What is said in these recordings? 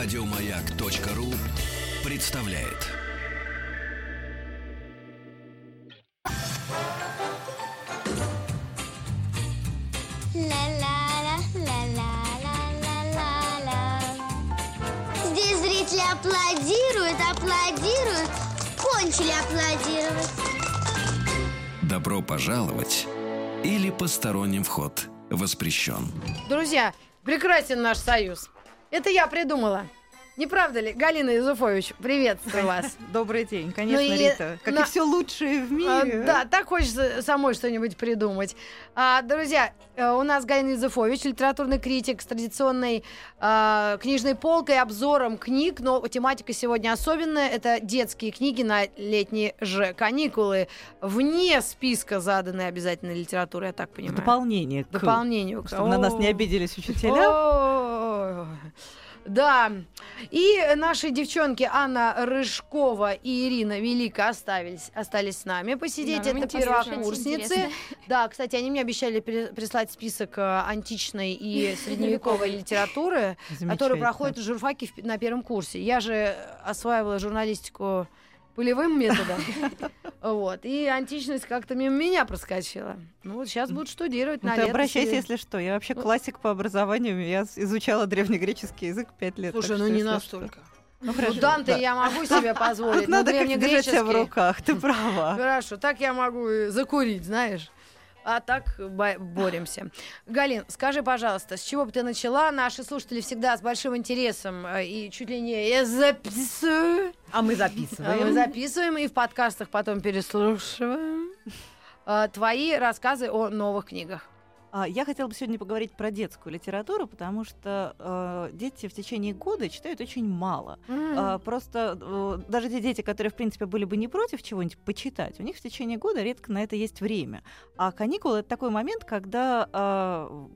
Радиомаяк.ру представляет. Здесь зрители аплодируют, аплодируют, кончили аплодировать. Добро пожаловать или посторонним вход воспрещен. Друзья, прекрасен наш союз. Это я придумала. Не правда ли? Галина Юзуфович, приветствую вас. Добрый день, конечно, Ну и Рита. Как на- и все лучшее в А, мире. Да, так хочется самой что-нибудь придумать. А, друзья, э, у нас Галина Юзуфович, литературный критик с традиционной а, книжной полкой, обзором книг, но тематика сегодня особенная. Это детские книги на летние же каникулы. Вне списка заданной обязательной литературы, я так понимаю. дополнение к... Дополнению. к- Чтобы на нас не обиделись учителя. О, Да. И наши девчонки Анна Рыжкова и Ирина Велика оставились, остались с нами посидеть. Да, Это первокурсницы. Да, кстати, они мне обещали при- прислать список э, античной и средневековой литературы, Замечательно. проходит в журфаке на первом курсе. Я же осваивала журналистику полевым методом. Вот. И античность как-то мимо меня проскочила. Ну вот сейчас будут штудировать Ну, на ты обращайся, если что. Я вообще Ну. классик по образованию. Я изучала древнегреческий язык пять лет. Слушай, ну что, не настолько. что. Ну, Ну, хорошо, Данте да. я могу себе позволить, Тут но надо как-то держать себя в руках, ты права. Хорошо, так я могу закурить, знаешь. А так бо- боремся. Галин, скажи, пожалуйста, с чего бы ты начала? Наши слушатели всегда с большим интересом э, и чуть ли не я записываю. А мы А записываем. Мы записываем и в подкастах потом переслушиваем. э, Твои рассказы о новых книгах. А, Я хотела бы сегодня поговорить про детскую литературу, потому что э, дети в течение года читают очень мало. А, Просто э, даже те дети, которые, в принципе, были бы не против чего-нибудь почитать, у них в течение года редко на это есть время. А каникулы — это такой момент, когда а,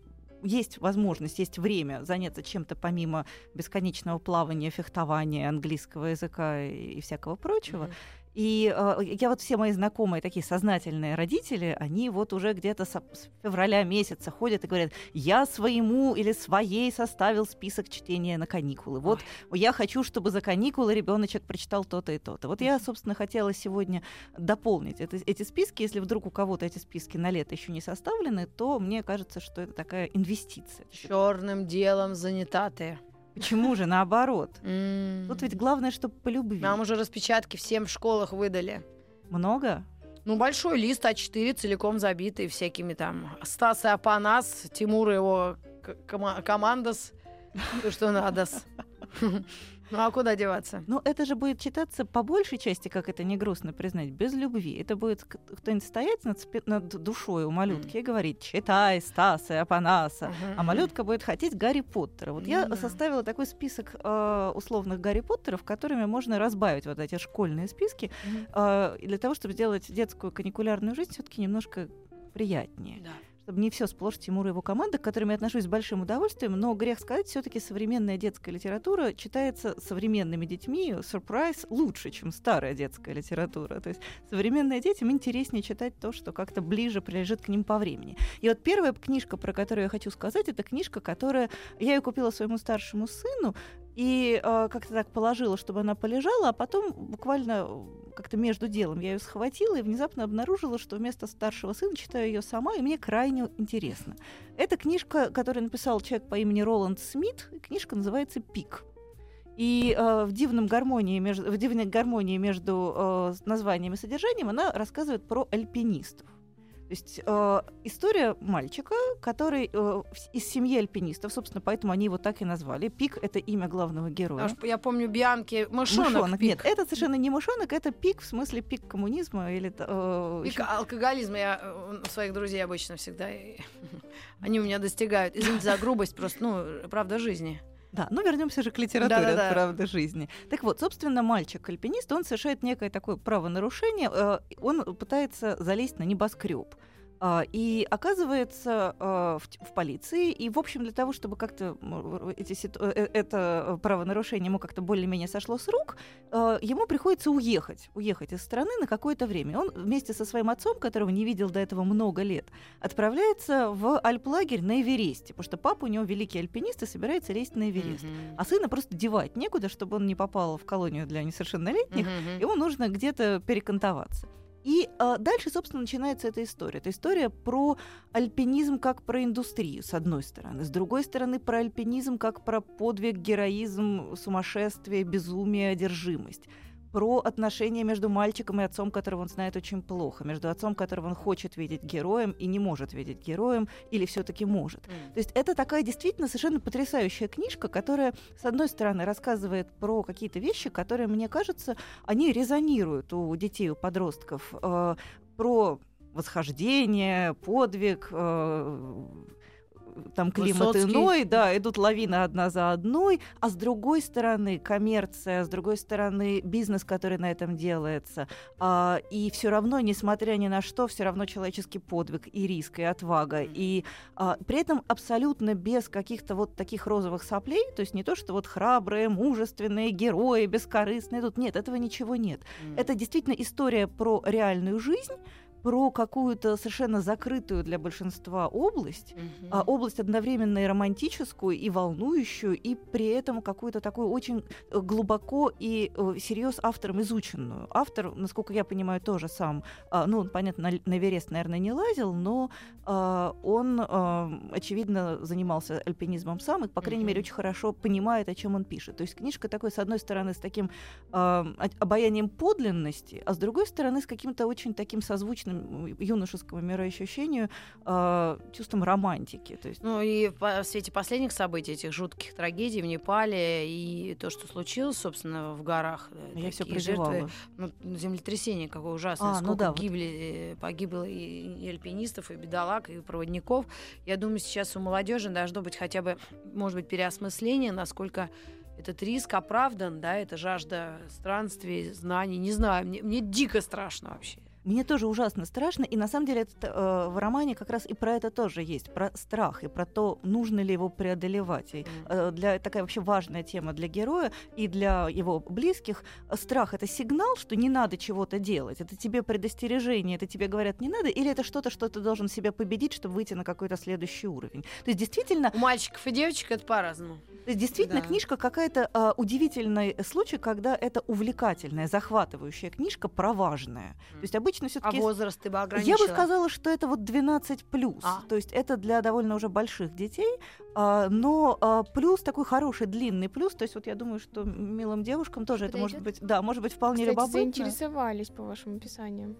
есть возможность, есть время заняться чем-то помимо бесконечного плавания, фехтования, английского языка и, и всякого прочего. Мгм. И э, я вот все мои знакомые такие сознательные родители, они вот уже где-то с февраля месяца ходят и говорят, я своему или своей составил список чтения на каникулы. Вот я хочу, чтобы за каникулы ребеночек прочитал то-то и то-то. Вот я, собственно, хотела сегодня дополнить это- эти списки. Если вдруг у кого-то эти списки на лето еще не составлены, то мне кажется, что это такая инвестиция. Черным делом занята ты. Почему же наоборот? Тут ведь главное, чтобы по любви. Нам уже распечатки всем в школах выдали. Много? Ну, большой лист А4, целиком забитый всякими там Стас и Апанас, Тимур и его командос, то, что надо. Ну, а куда деваться? Ну, это же будет читаться по большей части, как это не грустно признать, без любви. Это будет кто-нибудь стоять над, спи- над душой у малютки и говорить «читай, Стаса и Апанаса», Мгм, а малютка будет хотеть Гарри Поттера. Вот я Ну да. составила такой список э, условных Гарри Поттеров, которыми можно разбавить вот эти школьные списки, Мгм. э, для того, чтобы сделать детскую каникулярную жизнь все-таки немножко приятнее. Да. Чтобы не все сплошь Тимур и его команда, к которым я отношусь с большим удовольствием, но грех сказать, все-таки современная детская литература читается современными детьми, сюрприз, лучше, чем старая детская литература. То есть современные детям интереснее читать то, что как-то ближе прилежит к ним по времени. И вот первая книжка, про которую я хочу сказать, это книжка, которая я ее купила своему старшему сыну, и э, как-то так положила, чтобы она полежала, а потом буквально э, как-то между делом я ее схватила и внезапно обнаружила, что вместо старшего сына читаю ее сама, и мне крайне интересно. Это книжка, которую написал человек по имени Роланд Смит. Книжка называется «Пик». И э, в, дивном гармонии между, в дивной гармонии между э, названием и содержанием она рассказывает про альпинистов. То есть э, история мальчика, который э, из семьи альпинистов, собственно, поэтому они его так и назвали. Пик — это имя главного героя. Что Я помню Бианки мышонок. Мышонок. пик. Нет, это совершенно не мышонок, это пик в смысле пик коммунизма или э, Пик ещё- алкоголизма я э, у своих друзей обычно всегда. Они у меня достигают. Извините за грубость, просто, ну, правда жизни. Да, ну вернемся же к литературе Да-да-да. от правды жизни. Так вот, собственно, мальчик-альпинист, он совершает некое такое правонарушение, э, он пытается залезть на небоскреб. А, и оказывается а, в, в полиции, и, в общем, для того, чтобы как-то эти, ситу... Э, это правонарушение ему как-то более-менее сошло с рук, а, ему приходится уехать, уехать из страны на какое-то время. Он вместе со своим отцом, которого не видел до этого много лет, отправляется в альплагерь на Эвересте, потому что папа у него великий альпинист и собирается лезть на Эверест. Mm-hmm. А сына просто девать некуда, чтобы он не попал в колонию для несовершеннолетних, mm-hmm. ему нужно где-то перекантоваться. И э, дальше, собственно, начинается эта история. Это история про альпинизм как про индустрию, с одной стороны. С другой стороны, про альпинизм как про подвиг, героизм, сумасшествие, безумие, одержимость про отношения между мальчиком и отцом, которого он знает очень плохо, между отцом, которого он хочет видеть героем и не может видеть героем, или все-таки может. Mm. То есть это такая действительно совершенно потрясающая книжка, которая, с одной стороны, рассказывает про какие-то вещи, которые, мне кажется, они резонируют у детей, у подростков, э, про восхождение, подвиг, э, там климат Высоцкий. иной, да, идут лавины одна за одной, а с другой стороны коммерция, с другой стороны бизнес, который на этом делается, а, и все равно, несмотря ни на что, все равно человеческий подвиг и риск и отвага, и а, при этом абсолютно без каких-то вот таких розовых соплей, то есть не то, что вот храбрые, мужественные герои, бескорыстные, тут нет, этого ничего нет. Mm. Это действительно история про реальную жизнь про какую-то совершенно закрытую для большинства область, mm-hmm. а область одновременно и романтическую, и волнующую, и при этом какую-то такую очень э, глубоко и э, серьез автором изученную. Автор, насколько я понимаю, тоже сам, э, ну, понятно, на, на Эверест, наверное, не лазил, но э, он, э, очевидно, занимался альпинизмом сам, и, по крайней mm-hmm. мере, очень хорошо понимает, о чем он пишет. То есть книжка такой, с одной стороны, с таким э, обаянием подлинности, а с другой стороны, с каким-то очень таким созвучным прекрасным юношескому мироощущению, э, чувством романтики. То есть... Ну и в свете последних событий, этих жутких трагедий в Непале и то, что случилось, собственно, в горах. Э, Я все переживала. Жертвы, ну, землетрясение какое ужасное, а, ну сколько ну да, гибли, вот... погибло и, и альпинистов, и бедолаг, и проводников. Я думаю, сейчас у молодежи должно быть хотя бы, может быть, переосмысление, насколько этот риск оправдан, да, это жажда странствий, знаний, не знаю, мне, мне дико страшно вообще. Мне тоже ужасно страшно, и на самом деле это, э, в романе как раз и про это тоже есть, про страх и про то, нужно ли его преодолевать. И, э, для такая вообще важная тема для героя и для его близких. Страх это сигнал, что не надо чего-то делать. Это тебе предостережение, это тебе говорят не надо, или это что-то, что ты должен себя победить, чтобы выйти на какой-то следующий уровень. То есть действительно. У мальчиков и девочек это по-разному. То есть действительно да. книжка какая-то э, удивительный случай, когда это увлекательная, захватывающая книжка про важное. Mm. То есть обычно все-таки... А возраст ты бы ограничила? Я бы сказала, что это вот 12 плюс. А. То есть это для довольно уже больших детей, а, но а, плюс такой хороший длинный плюс. То есть вот я думаю, что милым девушкам тоже это может быть, да, может быть вполне Кстати, любопытно. заинтересовались по вашим описаниям.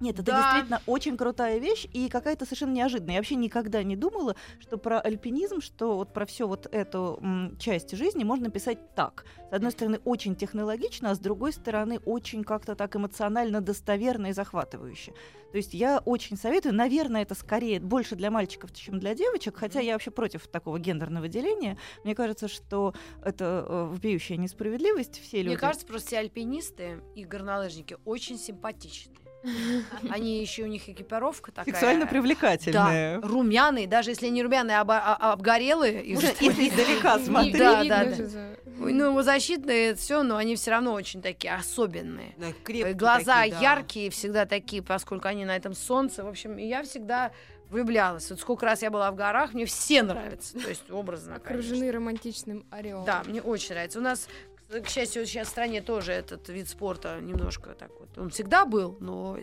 Нет, это да. действительно очень крутая вещь и какая-то совершенно неожиданная. Я вообще никогда не думала, что про альпинизм, что вот про всю вот эту м, часть жизни можно писать так. С одной стороны, очень технологично, а с другой стороны, очень как-то так эмоционально достоверно и захватывающе. То есть я очень советую, наверное, это скорее больше для мальчиков, чем для девочек, хотя я вообще против такого гендерного деления. Мне кажется, что это э, вопиющая несправедливость. Все люди... Мне кажется, просто все альпинисты и горнолыжники очень симпатичны. Они еще у них экипировка такая. Сексуально привлекательная. Да, румяные, даже если не румяные, а, а обгорелые. Уже издалека смотреть. Да, да, да. Ну, защитные, все, но они все равно очень такие особенные. Глаза яркие, всегда такие, поскольку они на этом солнце. В общем, я всегда влюблялась. Вот сколько раз я была в горах, мне все нравятся. То есть образно, Окружены конечно. романтичным ореолом. Да, мне очень нравится. У нас к счастью, сейчас в стране тоже этот вид спорта немножко так вот. Он всегда был, но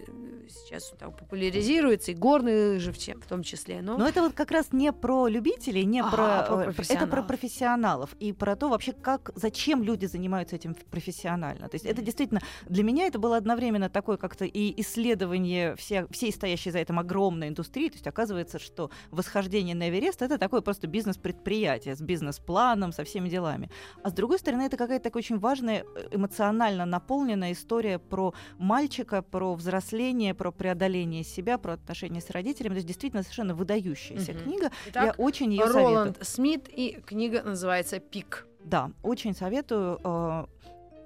сейчас он там популяризируется, и горные лыжи в, в том числе. Но... но это вот как раз не про любителей, не а, про... про э, это про профессионалов. И про то вообще, как, зачем люди занимаются этим профессионально. То есть mm-hmm. это действительно... Для меня это было одновременно такое как-то и исследование все, всей стоящей за этим огромной индустрии. То есть оказывается, что восхождение на Эверест — это такое просто бизнес-предприятие с бизнес-планом, со всеми делами. А с другой стороны, это какая-то очень важная э, эмоционально наполненная история про мальчика, про взросление, про преодоление себя, про отношения с родителями. То есть действительно совершенно выдающаяся угу. книга. Итак, Я очень ее советую. Роланд Смит и книга называется «Пик». Да, очень советую. Э,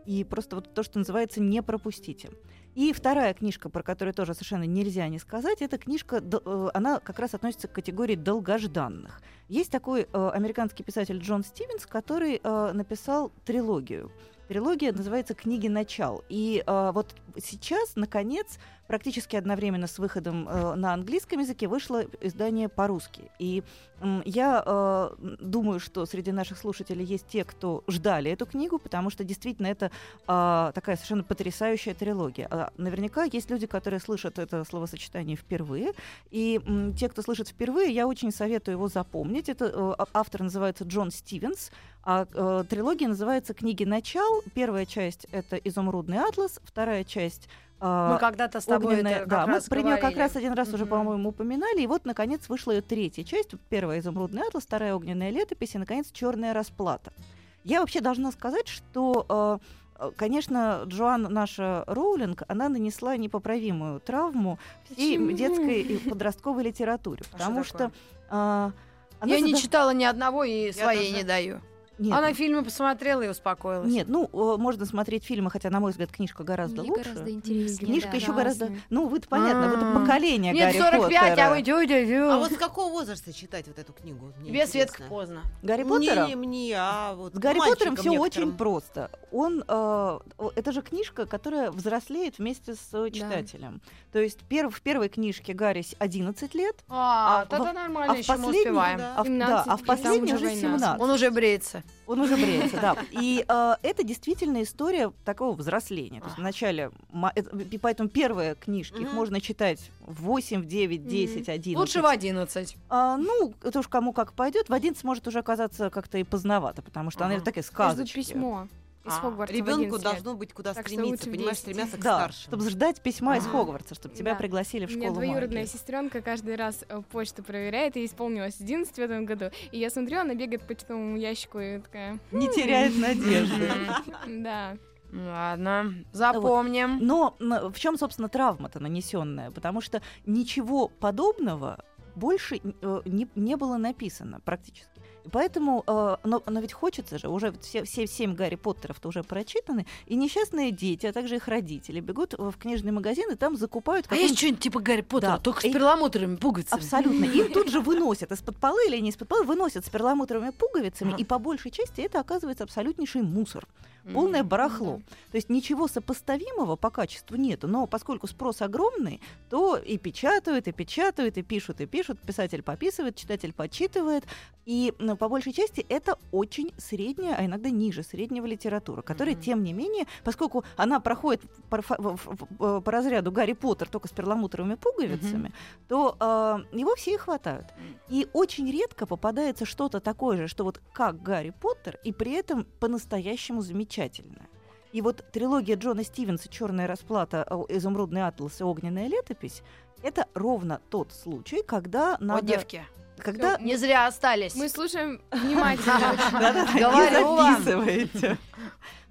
и просто вот то, что называется «не пропустите». И вторая книжка, про которую тоже совершенно нельзя не сказать, эта книжка, э, она как раз относится к категории долгожданных. Есть такой э, американский писатель Джон Стивенс, который э, написал трилогию. Трилогия называется «Книги начал». И э, вот сейчас, наконец, практически одновременно с выходом э, на английском языке вышло издание по-русски. И м, я э, думаю, что среди наших слушателей есть те, кто ждали эту книгу, потому что действительно это а, такая совершенно потрясающая трилогия. А, наверняка есть люди, которые слышат это словосочетание впервые. И м, те, кто слышит впервые, я очень советую его запомнить. Это э, а- автор называется Джон Стивенс, а э, трилогия называется «Книги начал». Первая часть — это «Изумрудный атлас», вторая часть Мы когда-то с тобой огненная, это как да, раз мы про нее как раз один раз уже, Мгм. по-моему, упоминали. И вот, наконец, вышла ее третья часть. Первая изумрудный атлас, вторая огненная летопись, и, наконец, черная расплата. Я вообще должна сказать, что э, Конечно, Джоан наша Роулинг, она нанесла непоправимую травму всей Почему? детской и подростковой литературе, А потому что что такое? а, она Я не зада- читала ни одного и своей тоже. не даю. Нет, Она фильмы посмотрела и успокоилась. нет, ну э, можно смотреть фильмы, хотя на мой взгляд книжка гораздо Мне лучше. гораздо интереснее. Книжка да. еще гораздо, ну вы понятно, вы А. поколение Нет, Гарри 45, Поттера. а вы тю-тю-тю. А вот с какого возраста читать вот эту книгу? Мне Тебе, Светка, поздно. Гарри Поттера? Не мне, а вот С Гарри Поттером все очень просто. Он, э, это же книжка, которая взрослеет вместе с э, Да. читателем. То есть перв- в первой книжке Гарри с 11 лет, А, А тогда нормально, а в еще мы последней- успеваем. да. а в, да, 17, а в и там последней уже уже война. 17. Он уже бреется. Он уже бреется, да. И э, это действительно история такого взросления. То есть вначале, это- и поэтому первые книжки, их Мгм. можно читать в 8, в 9, 10, 11. Лучше в 11. А, ну, это уж кому как пойдет. В 11 может уже оказаться как-то и поздновато, потому что она Ага. такая Ждут сказочка. письмо из А, Хогвартса Ребенку 11 лет. должно быть куда Так стремиться, понимаешь, 10. стремятся к Да, старшим. чтобы ждать письма из. Хогвартса, чтобы тебя пригласили в У меня школу двоюродная магии. сестренка каждый раз э, почту проверяет, и исполнилось 11 в этом году. И я смотрю, она бегает по почтовому ящику и такая, Не теряет надежды. да. Ладно, запомним. Но в чем, собственно, травма-то нанесенная? Потому что ничего подобного больше э, не, не было написано практически. Поэтому, э, но, но ведь хочется же, уже все, все семь Гарри Поттеров-то уже прочитаны, и несчастные дети, а также их родители бегут в книжный магазин и там закупают А есть что-нибудь типа Гарри Поттера, Да. только с перламутровыми пуговицами? Абсолютно. Им тут же выносят из-под полы или не из-под полы, выносят с перламутровыми пуговицами, и по большей части это оказывается абсолютнейший мусор. Полное барахло. То есть ничего сопоставимого по качеству нету, но поскольку спрос огромный, то и печатают, и печатают, и пишут, и пишут, писатель пописывает, читатель почитывает, и ну, по большей части это очень средняя, а иногда ниже среднего литература, которая, Мгм. тем не менее, поскольку она проходит по, в- в- по разряду Гарри Поттер только с перламутровыми пуговицами, то э, его все и хватают. И очень редко попадается что-то такое же, что вот как Гарри Поттер, и при этом по-настоящему замечательное. И вот трилогия Джона Стивенса «Черная расплата», о, «Изумрудный атлас» и «Огненная летопись» — это ровно тот случай, когда О, надо... девки, Когда... не зря остались. Мы слушаем внимательно. Говорю вам.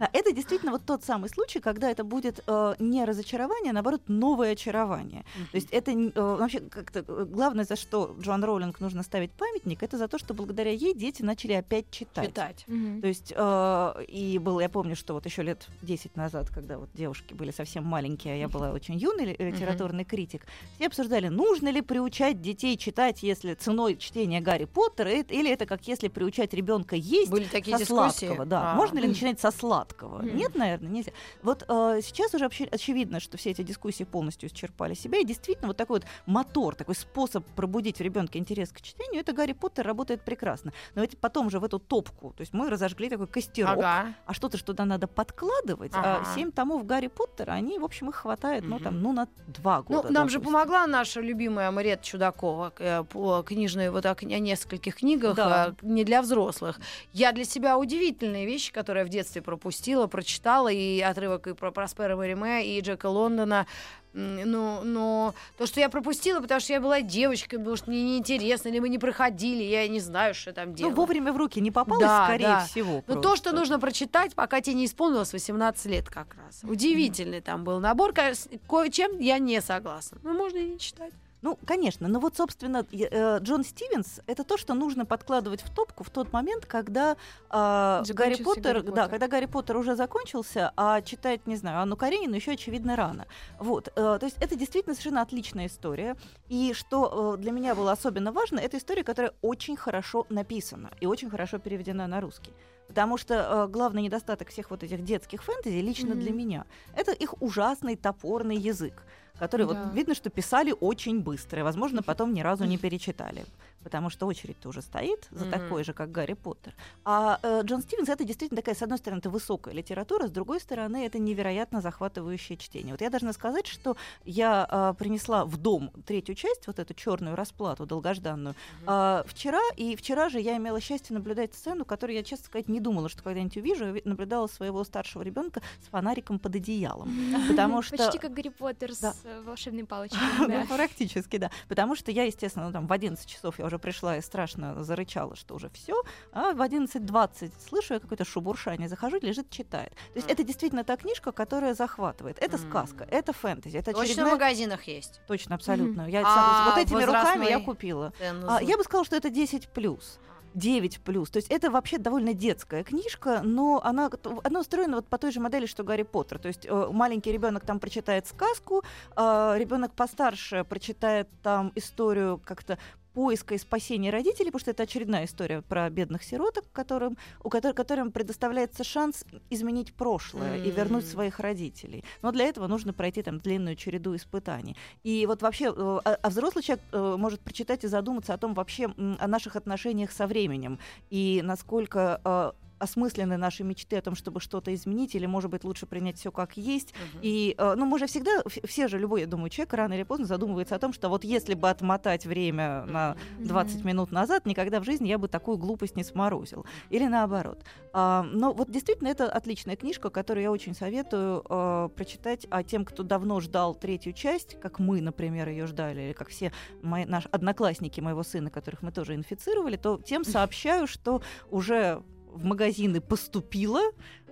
Да, Это действительно вот тот самый случай, когда это будет э, не разочарование, а наоборот новое очарование. То есть это э, вообще как-то э, главное, за что Джоан Роулинг нужно ставить памятник, это за то, что благодаря ей дети начали опять читать. читать. Мгм. То есть, э, и было, я помню, что вот еще лет 10 назад, когда вот девушки были совсем маленькие, а я была очень юный ли- литературный критик, все обсуждали, нужно ли приучать детей читать, если ценой чтения Гарри Поттера, э- или это как если приучать ребенка есть Были такие со дискуссии. сладкого, да. А. Можно ли начинать со сладкого? Мгм. Нет, наверное, нельзя. Вот э, сейчас уже вообще очевидно, что все эти дискуссии полностью исчерпали себя, и действительно вот такой вот мотор, такой способ пробудить в ребенке интерес к чтению, это Гарри Поттер работает прекрасно. Но ведь потом же в эту топку, то есть мы разожгли такой костерок, Ага. а что-то что туда надо подкладывать, Ага. а семь томов Гарри Поттера, они, в общем, их хватает, ну, Мгм. там, ну, на два Ну, года. нам же допустим. помогла наша любимая Мария Чудакова э, по книжной, вот о, о нескольких книгах, Да. э, не для взрослых. Я для себя удивительные вещи, которые я в детстве пропустила, прочитала, и отрывок и про Проспера Мериме, и Джека Лондона. Ну, но то, что я пропустила, потому что я была девочкой, потому что мне неинтересно, или мы не проходили, я не знаю, что там Ну, делать. вовремя в руки не попалось, Да, скорее да. всего. Ну, то, просто. что нужно прочитать, пока тебе не исполнилось 18 лет как раз. Удивительный там был набор. Кое-чем я не согласна. Ну, можно и не читать. Ну, конечно, но вот, собственно, э, Джон Стивенс это то, что нужно подкладывать в топку в тот момент, когда а, Гарри Поттер, Гарри да, когда Гарри Поттер уже закончился, а читать, не знаю, Анну Каренину еще очевидно рано. Вот, э, то есть это действительно совершенно отличная история. И что э, для меня было особенно важно, это история, которая очень хорошо написана и очень хорошо переведена на русский. Потому что э, главный недостаток всех вот этих детских фэнтези лично для Мгм. меня это их ужасный топорный язык, который Да. вот видно, что писали очень быстро, и, возможно, потом ни разу не перечитали. Потому что очередь-то уже стоит за Мгм. такой же, как Гарри Поттер. А э, Джон Стивенс это действительно такая, с одной стороны, это высокая литература, с другой стороны, это невероятно захватывающее чтение. Вот я должна сказать, что я э, принесла в дом третью часть, вот эту черную расплату долгожданную, э, вчера, и вчера же я имела счастье наблюдать сцену, которую я, честно сказать, не думала, что когда-нибудь увижу. Я наблюдала своего старшего ребенка с фонариком под одеялом. Потому что... Почти как Гарри Поттер Да. с э, волшебной палочкой. Ну, практически, да. Потому что я, естественно, ну, там в 11 часов я уже пришла и страшно зарычала, что уже все. А в 11.20 слышу я какое-то шебуршание, захожу, лежит, читает. То есть это действительно та книжка, которая захватывает. Это Мгм. сказка, это фэнтези, это Точно в магазинах есть. Точно, абсолютно. Я А сам- вот этими руками я купила. А, я бы сказала, что это 10 плюс. 9 плюс. То есть это вообще довольно детская книжка, но она, она устроена вот по той же модели, что Гарри Поттер. То есть э, маленький ребенок там прочитает сказку, ребенок постарше прочитает там историю как-то поиска и спасения родителей, потому что это очередная история про бедных сироток, которым, у которых, которым предоставляется шанс изменить прошлое и вернуть своих родителей. Но для этого нужно пройти там длинную череду испытаний. И вот вообще, э, а, а взрослый человек э, может прочитать и задуматься о том вообще о наших отношениях со временем и насколько э, осмыслены наши мечты о том, чтобы что-то изменить, или, может быть, лучше принять все как есть. Мгм. И, э, ну, мы же всегда, все же, любой, я думаю, человек рано или поздно задумывается о том, что вот если бы отмотать время на 20 минут назад, никогда в жизни я бы такую глупость не сморозил. Или наоборот. А, но вот действительно это отличная книжка, которую я очень советую э, прочитать. А тем, кто давно ждал третью часть, как мы, например, ее ждали, или как все мои, наши одноклассники моего сына, которых мы тоже инфицировали, то тем сообщаю, что уже в магазины поступило,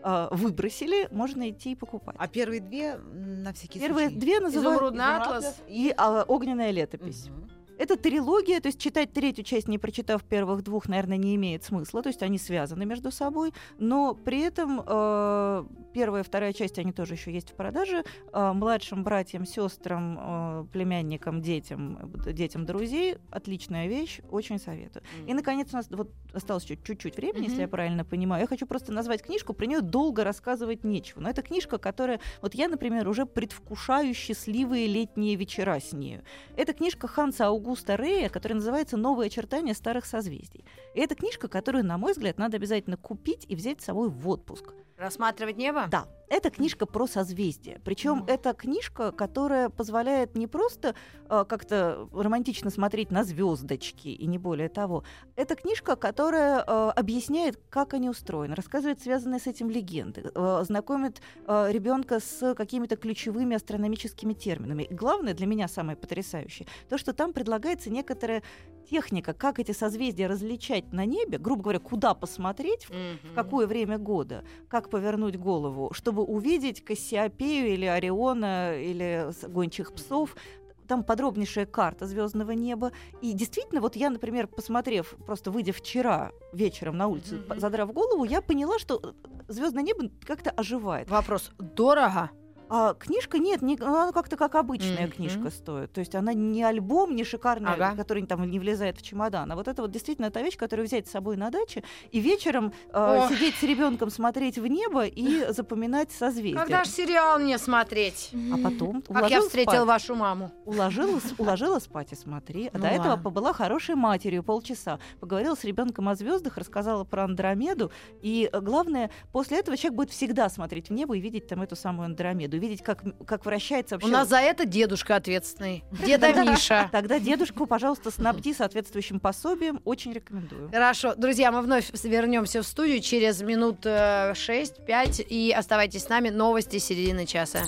э, выбросили, можно идти и покупать. А первые две на всякий Первые случай. две называют Изумрудный атлас. и а, огненная летопись. Мгм. Это трилогия, то есть читать третью часть, не прочитав первых двух, наверное, не имеет смысла, то есть они связаны между собой, но при этом э, первая и вторая часть, они тоже еще есть в продаже, Э, младшим братьям, сестрам, э, племянникам, детям, э, детям друзей, отличная вещь, очень советую. И, наконец, у нас вот осталось чуть-чуть времени, если Мгм. я правильно понимаю. Я хочу просто назвать книжку, про нее долго рассказывать нечего. Но это книжка, которая... Вот я, например, уже предвкушаю счастливые летние вечера с нею. Это книжка Ханса Аугуста Рея, которая называется «Новые очертания старых созвездий». И это книжка, которую, на мой взгляд, надо обязательно купить и взять с собой в отпуск. Рассматривать небо? Да, это книжка про созвездие. Причем Мгм. это книжка, которая позволяет не просто э, как-то романтично смотреть на звездочки и не более того. Это книжка, которая э, объясняет, как они устроены, рассказывает связанные с этим легенды, э, знакомит ребенка с какими-то ключевыми астрономическими терминами. И главное для меня самое потрясающее, то, что там предлагается некоторая техника, как эти созвездия различать на небе, грубо говоря, куда посмотреть, в Мгм. в какое время года, как повернуть голову, чтобы увидеть Кассиопею или Ориона или гончих псов. Там подробнейшая карта звездного неба. И действительно, вот я, например, посмотрев, просто выйдя вчера вечером на улицу, задрав голову, я поняла, что звездное небо как-то оживает. Вопрос. Дорого? А книжка нет, не, ну, она как-то как обычная Мгм. книжка стоит. То есть она не альбом, не шикарный, Ага. который там не влезает в чемодан. А вот это вот действительно та вещь, которую взять с собой на даче и вечером э, Ох. сидеть с ребенком, смотреть в небо и запоминать созвездия. Когда же сериал мне смотреть? А потом Как я уложила встретила спать. вашу маму. Уложила, уложила спать и смотри. А Ну до этого ладно. побыла хорошей матерью полчаса. Поговорила с ребенком о звездах, рассказала про Андромеду. И э, главное, после этого человек будет всегда смотреть в небо и видеть там эту самую Андромеду. Видеть, как, как вращается У вообще нас за это дедушка ответственный. Деда Миша. Тогда дедушку, пожалуйста, снабди соответствующим пособием. Очень рекомендую. Хорошо, друзья, мы вновь вернемся в студию через минут э, 6-5 и оставайтесь с нами. Новости середины часа.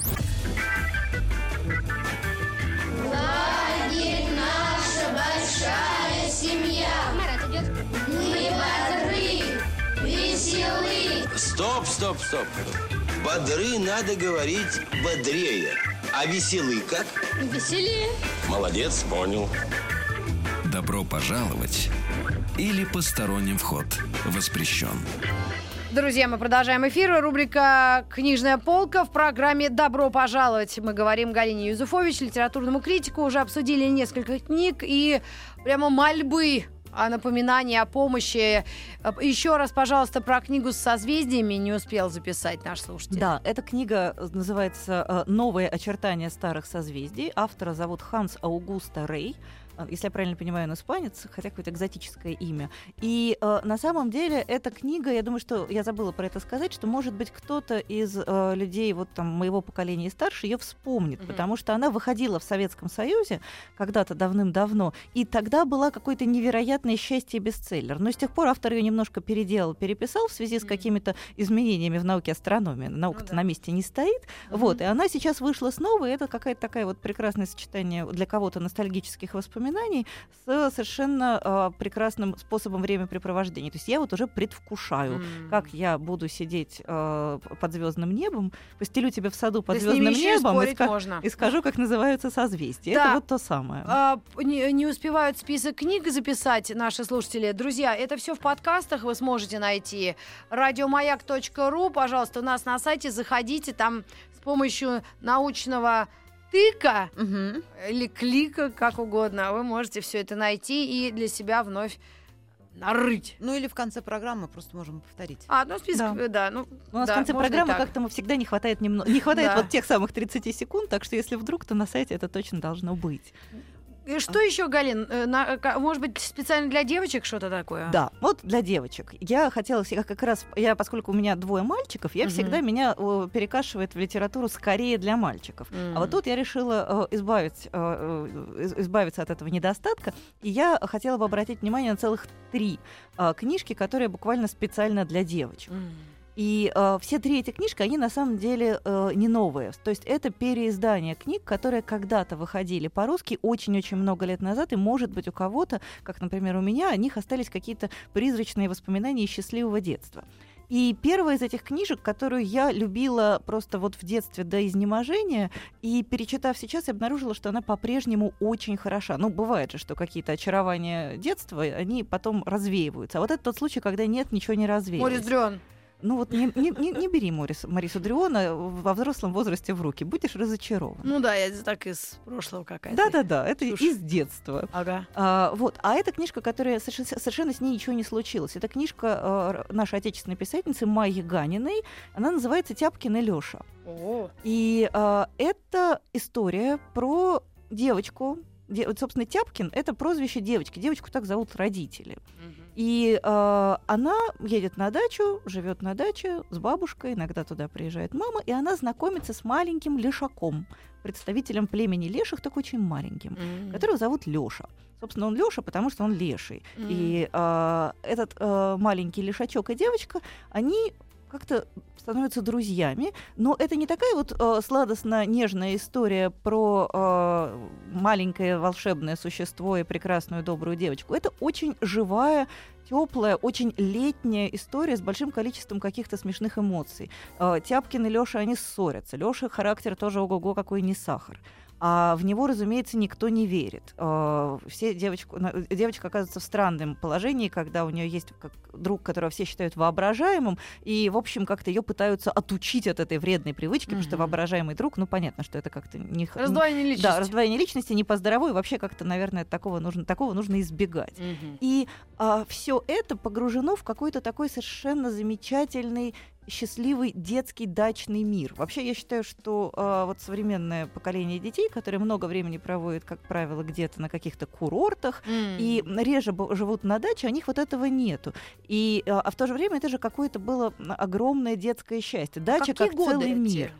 Лагерь наша большая семья. Идет. Мы бодры, веселы. Стоп, стоп, стоп. Бодры надо говорить бодрее. А веселый как? Веселее. Молодец, понял. Добро пожаловать или посторонним вход воспрещен. Друзья, мы продолжаем эфир. Рубрика «Книжная полка» в программе «Добро пожаловать». Мы говорим Галине Юзуфович, литературному критику. Уже обсудили несколько книг и прямо мольбы о напоминании, о помощи. Еще раз, пожалуйста, про книгу с созвездиями не успел записать наш слушатель. Да, эта книга э, называется э, «Новые очертания старых созвездий». Автора зовут Ханс Аугуста Рей. Э, Если я правильно понимаю, он испанец, хотя какое-то экзотическое имя. И э, на самом деле эта книга, я думаю, что я забыла про это сказать, что, может быть, кто-то из э, людей вот там моего поколения и старше ее вспомнит, Мгм. потому что она выходила в Советском Союзе когда-то давным-давно, и тогда была какое-то невероятное счастье бестселлер. Но с тех пор автор ее немножко переделал, переписал в связи с Мгм. какими-то изменениями в науке астрономии. Наука-то Ну да. на месте не стоит. Мгм. Вот, и она сейчас вышла снова, и это какая-то такая вот прекрасное сочетание для кого-то ностальгических воспоминаний с совершенно а, прекрасным способом времяпрепровождения. То есть я вот уже предвкушаю, М. как я буду сидеть а, под звездным небом, постелю тебе в саду под Да звездным небом и, ска- можно. и скажу, как называются созвездия. Да. Это вот то самое. А, не, не успевают список книг записать наши слушатели. Друзья, это все в подкастах вы сможете найти. Радиомаяк.ру, пожалуйста, у нас на сайте заходите, там с помощью научного тыка Мгм. или клика, как угодно, вы можете все это найти и для себя вновь нарыть. Ну или в конце программы просто можем повторить. А, ну список, Да. да, ну, У нас да, в конце программы как-то мы всегда не хватает немного, не хватает Да. вот тех самых 30 секунд, так что если вдруг, то на сайте это точно должно быть. И что еще, Галин? Э, на- ка- может быть, специально для девочек что-то такое? Да, вот для девочек. Я хотела всегда как раз, я, поскольку у меня двое мальчиков, я Мгм. всегда меня э, перекашивает в литературу скорее для мальчиков. М. А вот тут я решила э, избавить, э, э, из- избавиться от этого недостатка, и я хотела бы обратить внимание на целых три э, книжки, которые буквально специально для девочек. М. И э, все три эти книжки, они на самом деле э, не новые. То есть это переиздание книг, которые когда-то выходили по-русски очень-очень много лет назад, и, может быть, у кого-то, как, например, у меня, о них остались какие-то призрачные воспоминания счастливого детства. И первая из этих книжек, которую я любила просто вот в детстве до изнеможения, и перечитав сейчас, я обнаружила, что она по-прежнему очень хороша. Ну, бывает же, что какие-то очарования детства, они потом развеиваются. А вот это тот случай, когда нет, ничего не развеивается. Морис. Ну вот не, не, не, не бери Морис, Марису Дриона во взрослом возрасте в руки, будешь разочарован. Ну да, это так из прошлого какая-то. Да-да-да, это чушь. из детства. Ага. А, вот. а эта книжка, которая совершенно, совершенно с ней ничего не случилось. Это книжка э, нашей отечественной писательницы Майи Ганиной. Она называется «Тяпкин и Лёша». О, И э, это история про девочку. Де- вот, собственно, Тяпкин — это прозвище девочки. Девочку так зовут родители. И э, она едет на дачу, живет на даче с бабушкой, иногда туда приезжает мама, и она знакомится с маленьким лешаком, представителем племени леших, так очень маленьким, М. которого зовут Леша. Собственно, он Леша, потому что он леший. М. И э, этот э, маленький лишачок и девочка, они как-то становятся друзьями, но это не такая вот э, сладостно-нежная история про э, маленькое волшебное существо и прекрасную добрую девочку. Это очень живая теплая, очень летняя история с большим количеством каких-то смешных эмоций. Э, Тяпкин и Леша, они ссорятся. Леша характер тоже ого-го какой не сахар. А в него, разумеется, никто не верит. Э, Все девочку, на- девочка оказывается в странном положении, когда у нее есть как друг, которого все считают воображаемым, и, в общем, как-то ее пытаются отучить от этой вредной привычки, потому что воображаемый друг, ну, понятно, что это как-то не... Раздвоение личности. Да, раздвоение личности не по здоровой, вообще как-то, наверное, такого нужно, такого нужно избегать. Мгм. И все это погружено в какой-то такой совершенно замечательный счастливый детский дачный мир. Вообще, я считаю, что а, вот современное поколение детей, которые много времени проводят, как правило, где-то на каких-то курортах, М. и реже живут на даче, у них вот этого нету. И, а а в то же время это же какое-то было огромное детское счастье. Дача Какие как годы целый эти? мир.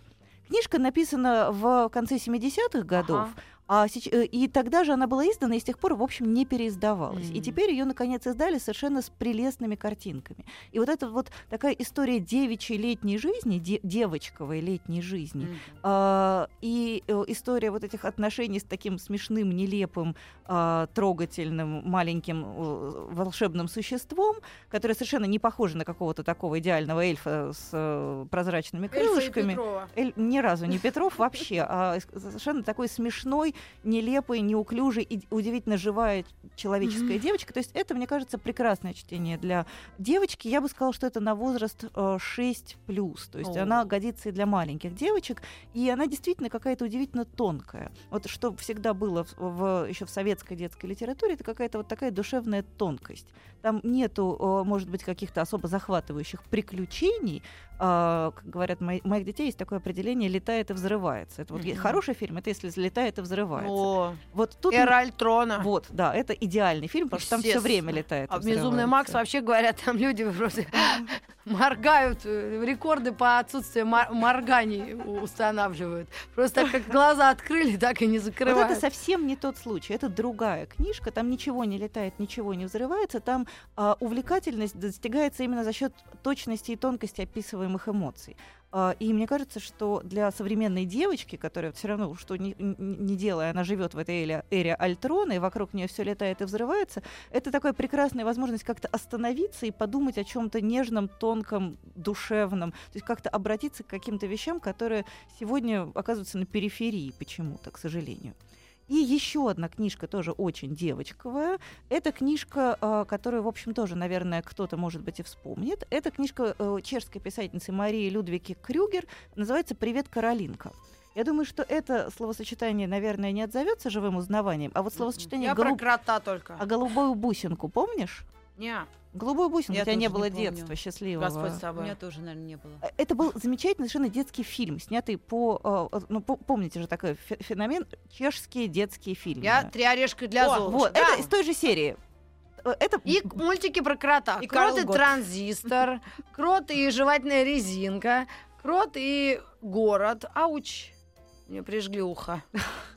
Книжка написана в конце 70-х годов, Ага. А сеч- э, и тогда же она была издана и с тех пор, в общем, не переиздавалась. И Мгм. теперь ее наконец издали совершенно с прелестными картинками. И вот это вот такая история девичьей летней жизни, де- девочковой летней жизни, Мгм. а, и э, история вот этих отношений с таким смешным, нелепым, а, трогательным, маленьким э, волшебным существом, которое совершенно не похоже на какого-то такого идеального эльфа с э, прозрачными и крылышками. Эль- ни разу не Петров вообще, а совершенно такой смешной, нелепый, неуклюжий и удивительно живая человеческая девочка. То есть это, мне кажется, прекрасное чтение для девочки. Я бы сказала, что это на возраст э, 6 плюс. То есть О. она годится и для маленьких девочек. И она действительно какая-то удивительно тонкая. Вот что всегда было в, в- еще в советской детской литературе, это какая-то вот такая душевная тонкость. Там нету, э, может быть, каких-то особо захватывающих приключений. А, как говорят мои, моих детей, есть такое определение «летает и взрывается». Это вот Мгм. хороший фильм, это если взлетает и взрывается. О, Вот тут... Эра Альтрона. Вот, да, это идеальный фильм, потому что там все время летает. А «Безумный. Макс» вообще говорят, там люди просто моргают, э, рекорды по отсутствию мор- морганий устанавливают. Просто как глаза открыли, так и не Вот закрывают. это совсем не тот случай. Это другая книжка. Там ничего не летает, ничего не взрывается. Там а, увлекательность достигается именно за счет точности и тонкости описываемых эмоций. А, и мне кажется, что для современной девочки, которая все равно, что не, не- делая, она живет в этой эре Альтрона, и вокруг нее все летает и взрывается, это такая прекрасная возможность как-то остановиться и подумать о чем-то нежном, тонком, душевном. То есть как-то обратиться к каким-то вещам, которые сегодня оказываются на периферии почему-то, к сожалению. И еще одна книжка тоже очень девочковая. Это книжка, а, которую, в общем, тоже, наверное, кто-то, может быть, и вспомнит. Это книжка э, чешской писательницы Марии Людвиги Крюгер. Называется «Привет, Каролинка». Я думаю, что это словосочетание, наверное, не отзовется живым узнаванием, а вот словосочетание Я про голуб- крота только. а голубую бусинку, помнишь? Не, Голубую бусинку, Я у тебя не было не помню. детства счастливого. Господь с У тобой. меня тоже, наверное, не было. Э, Это был замечательный совершенно детский фильм, снятый по, э, э, ну, по- помните же такой фе- феномен, чешские детские фильмы. Я три орешка для О, Золушки. Вот, Да. это из той же серии. Это И мультики про крота. И крот и транзистор, крот и жевательная резинка, крот и город. Ауч. Мне прижгли ухо.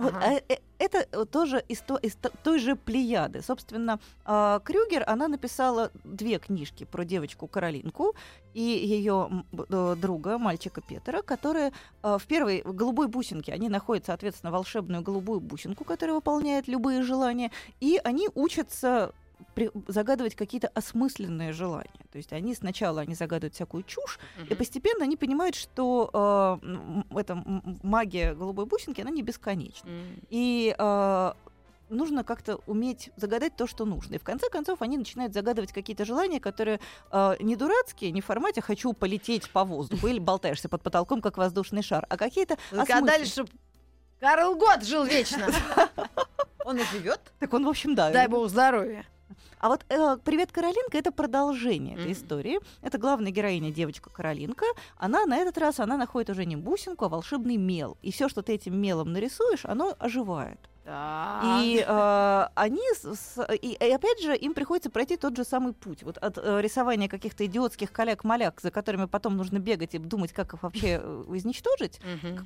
Вот, Ага. а, э, это э, тоже из, то- из то- той же плеяды. Собственно, а, Крюгер, она написала две книжки про девочку Каролинку и ее друга, мальчика Петера, которые а, в первой голубой бусинке, они находят, соответственно, волшебную голубую бусинку, которая выполняет любые желания, и они учатся при- загадывать какие-то осмысленные желания. То есть они сначала они загадывают всякую чушь, и постепенно они понимают, что э, эта магия голубой бусинки, она не бесконечна. М. И э, нужно как-то уметь загадать то, что нужно. И в конце концов они начинают загадывать какие-то желания, которые э, не дурацкие, не в формате «хочу полететь по воздуху» или болтаешься под потолком, как воздушный шар, а какие-то Загадали, чтобы Карл Гот жил вечно. Он и живет? Так он, в общем, да. Дай бог здоровья. А вот э, «Привет, Каролинка» — это продолжение этой Мгм. истории. Это главная героиня, девочка Каролинка. Она на этот раз, она находит уже не бусинку, а волшебный мел. И все, что ты этим мелом нарисуешь, оно оживает. И э, они, с- и, и опять же, им приходится пройти тот же самый путь. Вот от э, рисования каких-то идиотских коляк-маляк, за которыми потом нужно бегать и думать, как их вообще э, изничтожить,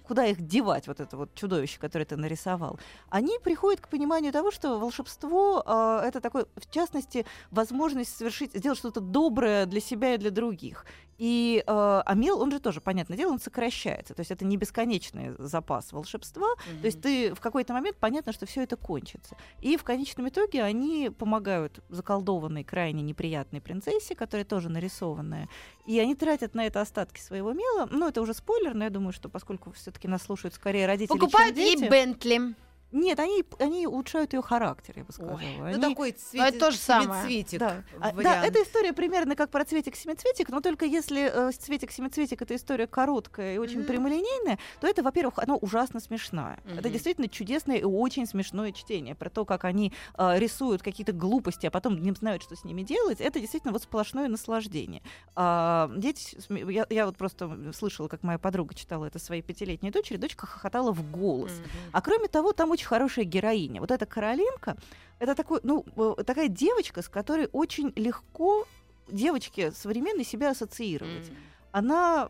куда их девать, вот это вот чудовище, которое ты нарисовал, они приходят к пониманию того, что волшебство э, это такой, в частности, возможность совершить, сделать что-то доброе для себя и для других. И э, а мел, он же тоже, понятное дело, он сокращается. То есть это не бесконечный запас волшебства. То есть ты в какой-то момент понятно, что все это кончится. И в конечном итоге они помогают заколдованной, крайне неприятной принцессе, которая тоже нарисованная. И они тратят на это остатки своего мела. Ну, это уже спойлер, но я думаю, что поскольку все-таки нас слушают скорее родители, Покупают чем ей дети. Бентли. Нет, они, они улучшают ее характер, я бы сказала. Ну, Они- такой это цветик, то же самое. цветик. да. А, да, вариант. эта история примерно как про цветик семицветик, но только если э, цветик семицветик это история короткая и очень Мгм. прямолинейная, то это, во-первых, оно ужасно смешная. Это Мгм. действительно чудесное и очень смешное чтение про то, как они э, рисуют какие-то глупости, а потом не знают, что с ними делать. Это действительно вот сплошное наслаждение. А, дети, я, я вот просто слышала, как моя подруга читала это своей пятилетней дочери, дочка хохотала в голос. А кроме того, там очень хорошая героиня. Вот эта Каролинка, это такой, ну, э, такая девочка, с которой очень легко девочке современной себя ассоциировать. Она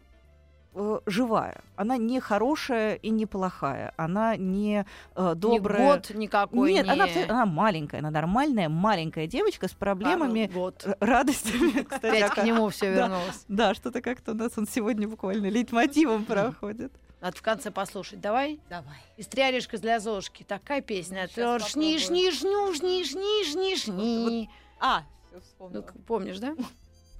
э, живая. Она не хорошая и не плохая. Она не э, добрая. год никакой, Нет, ни- она, она маленькая, она нормальная маленькая девочка с проблемами, Карл год. р- радостями. Кстати, Опять к нему все Да. вернулось. Да, что-то как-то у нас он сегодня буквально лейтмотивом проходит. Надо в конце послушать. Давай. Давай. Истряришка для Золушки. Такая песня. шни, попробую. шни, шни, шни, шни, шни. А, все Ну, вспомнила. к- помнишь, да?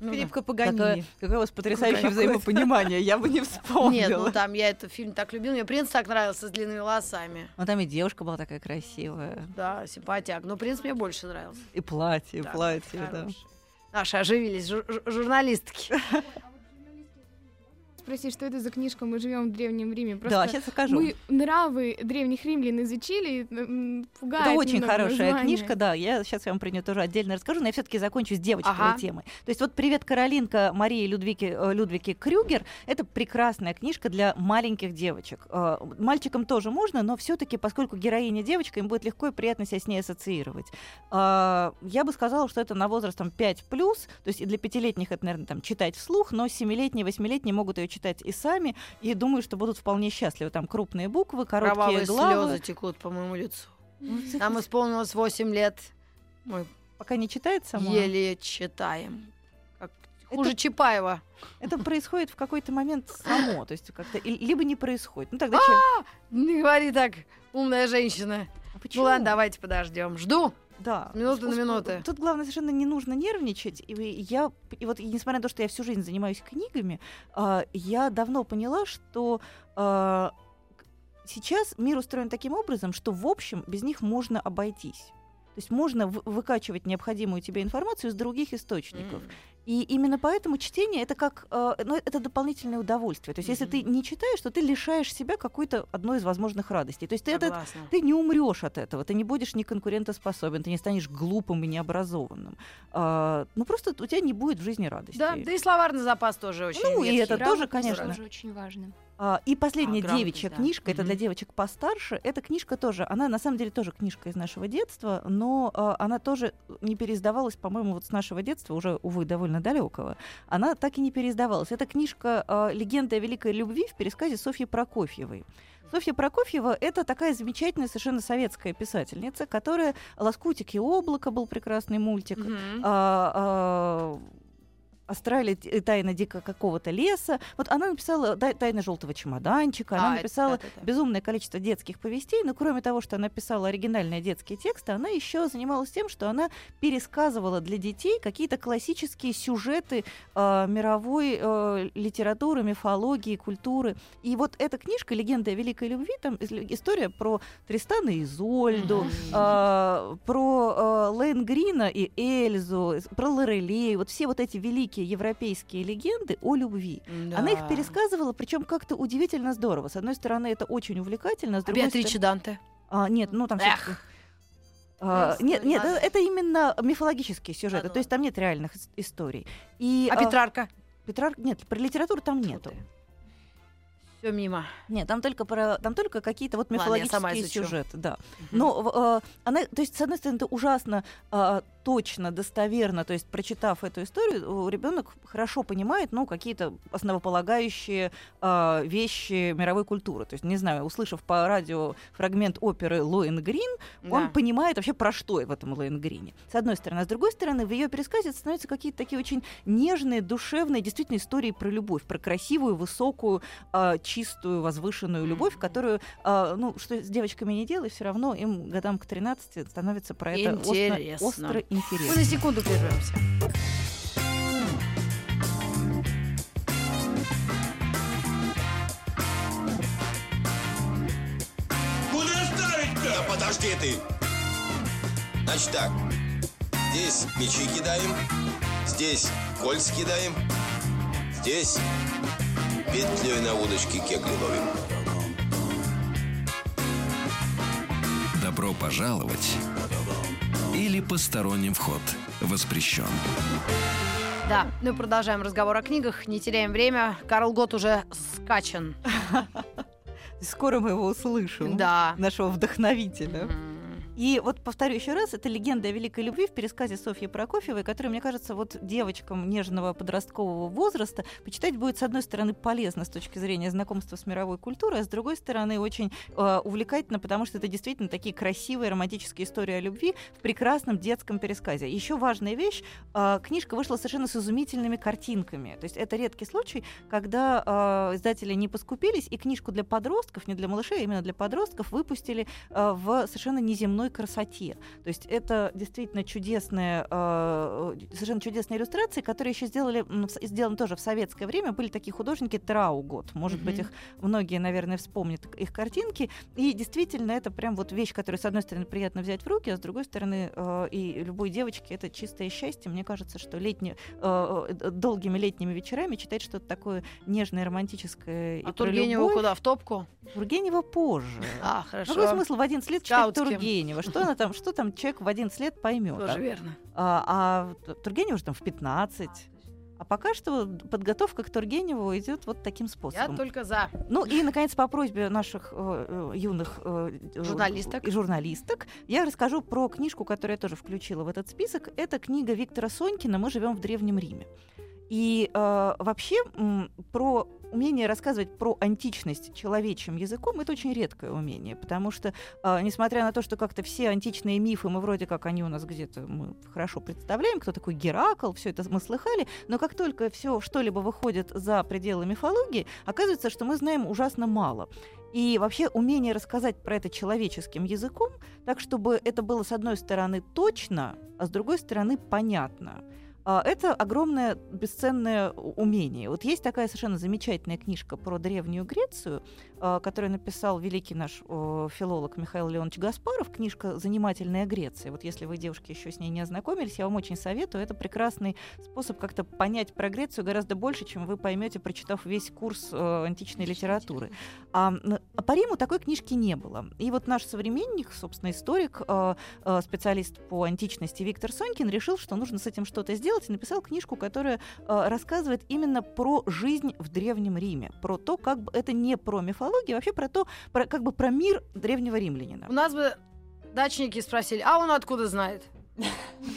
Ну, Какое, Паганини. какое у вас потрясающее взаимопонимание, я бы не вспомнила. Нет, ну там я этот фильм так любил. Мне принц так нравился с длинными волосами. Ну, там и девушка была такая красивая. Да, симпатяк. Но принц мне больше нравился. И платье, и Да, платье, да. Наши оживились жур- жур- журналистки. Спроси, что это за книжка? Мы живем в Древнем Риме. Да, Просто сейчас скажу. мы нравы древних римлян изучили, пугает Это очень хорошая название. книжка, да. Я сейчас вам про нее тоже отдельно расскажу, но я все-таки закончу с девочковой Ага. темой. То есть вот «Привет, Каролинка» Марии Людвиги, э, Людвиги Крюгер — это прекрасная книжка для маленьких девочек. Э, Мальчикам тоже можно, но все-таки, поскольку героиня девочка, им будет легко и приятно себя с ней ассоциировать. Э, Я бы сказала, что это на возраст там, 5+, то есть и для пятилетних это, наверное, там, читать вслух, но семилетние, восьмилетние могут ее читать и сами, и думаю, что будут вполне счастливы. Там крупные буквы, короткие Кровавые главы. слезы текут по моему лицу. Ну, Нам исполнилось 8 лет. Мы Пока не читает сама. еле читаем. Как хуже Чапаева. Это происходит в какой-то момент само, то есть как-то либо не происходит. Ну А! тогда че? Не говори так, умная женщина. А Ну почему? ладно, давайте подождем. Жду. Да. Минуты на минуты. Тут главное совершенно не нужно нервничать. И я, и вот и несмотря на то, что я всю жизнь занимаюсь книгами, а, я давно поняла, что а, сейчас мир устроен таким образом, что в общем без них можно обойтись. То есть можно вы- выкачивать необходимую тебе информацию из других источников. И именно поэтому чтение это как э, ну, это дополнительное удовольствие. То есть, если ты не читаешь, то ты лишаешь себя какой-то одной из возможных радостей. То есть ты, это, ты не умрешь от этого, ты не будешь неконкурентоспособен, ты не станешь глупым и необразованным. А, ну просто у тебя не будет в жизни радости. Да, да и словарный запас тоже очень Ну, и это тоже, конечно. Тоже очень важно. А, и последняя А, девичья да. книжка, это Мгм. для девочек постарше. Эта книжка тоже, она на самом деле тоже книжка из нашего детства, но а, она тоже не переиздавалась, по-моему, вот с нашего детства, уже, увы, довольно далекого. Она так и не переиздавалась. Это книжка а, «Легенда о великой любви» в пересказе Софьи Прокофьевой. Софья Прокофьева — это такая замечательная совершенно советская писательница, которая «Лоскутик и облако» был прекрасный мультик, Мгм. а, а, Астралия т- тайна дико какого-то леса. Вот она написала «Тай- тайна желтого чемоданчика, она А, это написала да-да-да. безумное количество детских повестей, но кроме того, что она писала оригинальные детские тексты, она еще занималась тем, что она пересказывала для детей какие-то классические сюжеты э, мировой э, литературы, мифологии, культуры. И вот эта книжка «Легенда о великой любви», там ис- история про Тристана и Изольду, а, про э, Лейн Грина и Эльзу, про Лорелей, вот все вот эти великие европейские легенды о любви. Она их Да. пересказывала, причем как-то удивительно здорово. С одной стороны, это очень увлекательно, с А другой Беатриче Данте? а, нет, ну там Эх. А, нет, нет, ладно. это именно мифологические сюжеты, Ладно, то есть там нет реальных ис- историй. И, А Петрарка? Петрар- нет, про литературу там нету. Все мимо. Нет, там только про, там только какие-то вот Ладно, мифологические изучу. сюжеты, да. Но в- э, она, то есть, с одной стороны, это ужасно э, точно, достоверно, то есть, прочитав эту историю, ребенок хорошо понимает, ну, какие-то основополагающие э, вещи мировой культуры. То есть, не знаю, услышав по радио фрагмент оперы Лоэн Грин, он Да. понимает вообще про что в этом Лоэн Грине. С одной стороны. А с другой стороны, в ее пересказе становятся какие-то такие очень нежные, душевные, действительно истории про любовь, про красивую, высокую, а, чистую, возвышенную любовь, которую, а, ну, что с девочками не делай, все равно им годам к 13 становится про это остро, Интересно. остро Мы интересно. на секунду прервемся. Куда ставить-то? Да подожди ты. Значит так. Здесь мячи кидаем. Здесь кольца кидаем. Здесь петлей на удочке кегли ловим. Добро пожаловать или посторонним вход воспрещен. Да, ну и продолжаем разговор о книгах. Не теряем время. Карл Гот уже скачан. Скоро мы его услышим. Да. Нашего вдохновителя. М. И вот повторю еще раз, это легенда о великой любви в пересказе Софьи Прокофьевой, которая, мне кажется, вот девочкам нежного подросткового возраста почитать будет, с одной стороны, полезно с точки зрения знакомства с мировой культурой, а с другой стороны, очень э, увлекательно, потому что это действительно такие красивые романтические истории о любви в прекрасном детском пересказе. Еще важная вещь, э, книжка вышла совершенно с изумительными картинками. То есть это редкий случай, когда э, издатели не поскупились и книжку для подростков, не для малышей, а именно для подростков, выпустили э, в совершенно неземной красоте. То есть это действительно чудесная, э, совершенно чудесные иллюстрации, которые еще сделали, сделаны тоже в советское время. Были такие художники Траугот. Может быть, их многие, наверное, вспомнят их картинки. И действительно, это прям вот вещь, которую, с одной стороны, приятно взять в руки, а с другой стороны, э, и любой девочке это чистое счастье. Мне кажется, что летне, э, э, долгими летними вечерами читать что-то такое нежное, романтическое А Тургенева куда? В топку? Тургенева позже. А, хорошо. Какой смысл в 11 лет читать Скаутским. Тургенева? Что она там, что там человек в 11 лет поймет? Тоже верно. А, а Тургенева уже там в 15. А пока что подготовка к Тургеневу идет вот таким Я способом. только за. Ну и, наконец, по просьбе наших э, э, юных э, э, Журналисток. и журналисток, я расскажу про книжку, которую я тоже включила в этот список. Это книга Виктора Сонькина «Мы живем в Древнем Риме». И э, вообще про умение рассказывать про античность человечьим языком это очень редкое умение, потому что, э, несмотря на то, что как-то все античные мифы мы вроде как они у нас где-то мы хорошо представляем, кто такой Геракл, все это мы слыхали, но как только все что-либо выходит за пределы мифологии, оказывается, что мы знаем ужасно мало. И вообще умение рассказать про это человеческим языком, так чтобы это было с одной стороны точно, а с другой стороны понятно. А, Это огромное бесценное умение. Вот есть такая совершенно замечательная книжка про Древнюю Грецию, а, которую написал великий наш филолог Михаил Леонович Гаспаров. Книжка «Занимательная Греция». Вот если вы, девушки, еще с ней не ознакомились, я вам очень советую. Это прекрасный способ как-то понять про Грецию гораздо больше, чем вы поймете, прочитав весь курс античной литературы. А, а по Риму такой книжки не было. И вот наш современник, собственно, историк, специалист по античности Виктор Сонькин решил, что нужно с этим что-то сделать, и написал книжку, которая э, рассказывает именно про жизнь в Древнем Риме, про то, как бы это не про мифологию, а вообще про то, про, как бы про мир древнего римлянина. У нас бы дачники спросили, а он откуда знает?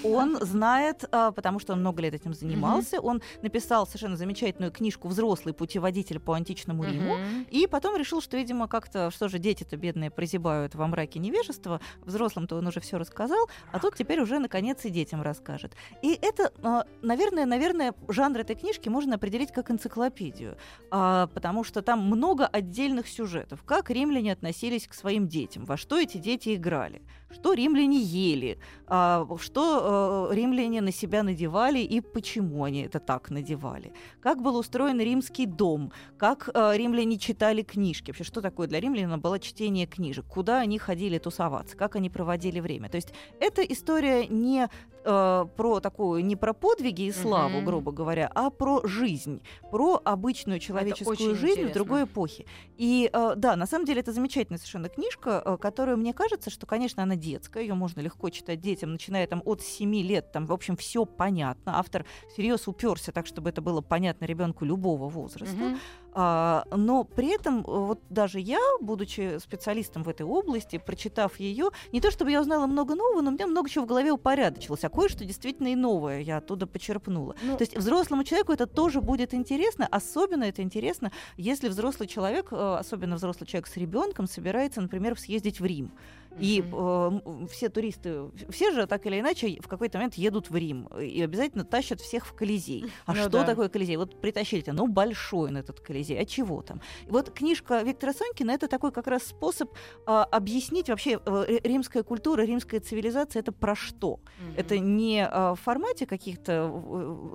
Он знает, а, потому что он много лет этим занимался. Он написал совершенно замечательную книжку «Взрослый путеводитель по античному Риму». И потом решил, что, видимо, как-то, что же дети-то бедные прозябают во мраке невежества, взрослым-то он уже все рассказал, а тут теперь уже, наконец, и детям расскажет. И это, а, наверное, наверное, жанр этой книжки можно определить как энциклопедию, а, потому что там много отдельных сюжетов. Как римляне относились к своим детям, во что эти дети играли, что римляне ели, а, что э, римляне на себя надевали и почему они это так надевали, как был устроен римский дом, как э, римляне читали книжки, вообще что такое для римляна было чтение книжек, куда они ходили тусоваться, как они проводили время. То есть эта история не э, про такую, не про подвиги и славу, Мгм. грубо говоря, а про жизнь, про обычную человеческую жизнь в интересно. другой эпохе. И э, да, на самом деле это замечательная совершенно книжка, э, которую мне кажется, что, конечно, она детская, ее можно легко читать детям, начиная там от 7 лет, там, в общем, все понятно. Автор всерьез уперся так, чтобы это было понятно ребенку любого возраста. Мгм. А, но при этом, э, вот даже я, будучи специалистом в этой области, прочитав ее, не то чтобы я узнала много нового, но у меня много чего в голове упорядочилось, а кое-что действительно и новое я оттуда почерпнула. Ну, То есть взрослому человеку это тоже будет интересно, особенно это интересно, если взрослый человек, э, особенно взрослый человек с ребенком, собирается, например, съездить в Рим. И э, все туристы, все же так или иначе в какой-то момент едут в Рим и обязательно тащат всех в Колизей. А Ну что да. такое Колизей? Вот притащили-то, ну большой он этот Колизей, а чего там? Вот книжка Виктора Сонькина это такой как раз способ а, объяснить вообще э, ри- римская культура, римская цивилизация это про что? Это не а, в формате каких-то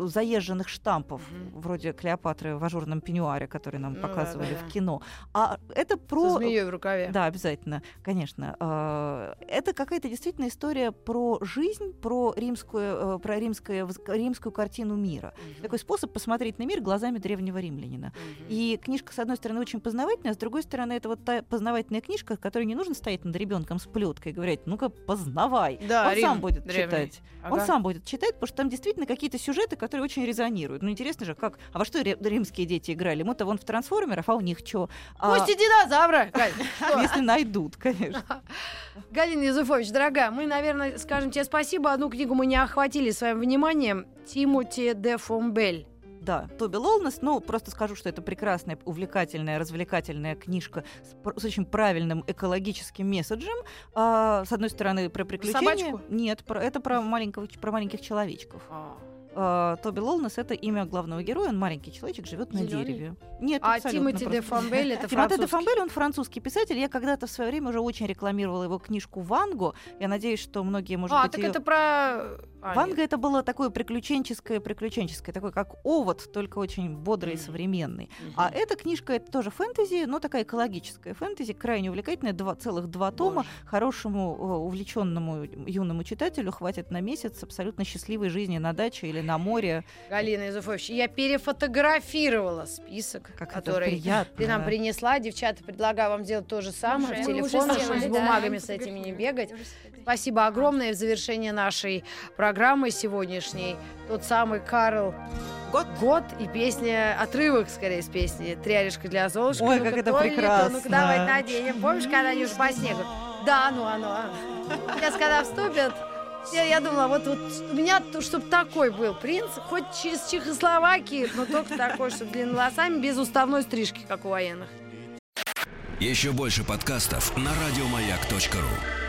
э, заезженных штампов, Мгм. вроде Клеопатры в ажурном пеньюаре, который нам Ну показывали да, да. в кино, а это Со про... змеей в рукаве. Да, обязательно, конечно. А, Это какая-то действительно история про жизнь, про римскую, э, про римское, римскую картину мира. Мгм. Такой способ посмотреть на мир глазами древнего римлянина. Мгм. И книжка, с одной стороны, очень познавательная, а с другой стороны, это вот та познавательная книжка, которой не нужно стоять над ребенком с плеткой и говорить, ну-ка, познавай. Да, Он Рим сам будет древний. читать. Он Ага. сам будет читать, потому что там действительно какие-то сюжеты, которые очень резонируют. Ну, интересно же, как... А во что ри- римские дети играли? Мы-то вон в трансформеров, а у них что? Пусть и динозавра, если найдут, конечно. Галина Юзефович, дорогая, мы, наверное, скажем тебе спасибо. Одну книгу мы не охватили своим вниманием. Тимоти де Фомбель. Да, Тоби Лолнес, ну, просто скажу, что это прекрасная, увлекательная, развлекательная книжка с, с очень правильным экологическим месседжем. А, с одной стороны, про приключения. Собачку? Нет, про, это про, маленького, про маленьких человечков. А, Тоби Лолнес — это имя главного героя, он маленький человечек, живет на Зелёный? дереве. Нет, А Тимоти де. Фомбель это Тимоте де. Фомбель, он французский писатель. Я когда-то в свое время уже очень рекламировала его книжку «Вангу». Я надеюсь, что многие, может А, быть, так её- это про... А, Ванга нет. это было такое приключенческое, приключенческое, такой как овод, только очень бодрый и современный. А эта книжка это тоже фэнтези, но такая экологическая фэнтези, крайне увлекательная, два, целых два тома. Хорошему, э, увлеченному юному читателю хватит на месяц абсолютно счастливой жизни на даче или на море. Галина Юзефович, я перефотографировала список, Как который приятно. ты нам принесла. Девчата, предлагаю вам делать то же самое. Уже. В Мы телефон, уже чтобы с да. бумагами с этими не бегать. Спасибо огромное в завершение нашей программы сегодняшней. Тот самый Карл Год. Год и песня, отрывок, скорее, с песни «Три орешка для Золушки». Ой, Ну-ка, как это то, прекрасно. Ну-ка, давай наденем. Помнишь, когда они уж по снегу? Да, ну оно. Сейчас, когда вступят, я, я думала, вот, вот у меня, чтобы такой был принц, хоть через Чехословакии, но только такой, чтобы длинными волосами, без уставной стрижки, как у военных. Еще больше подкастов на радиомаяк.ру.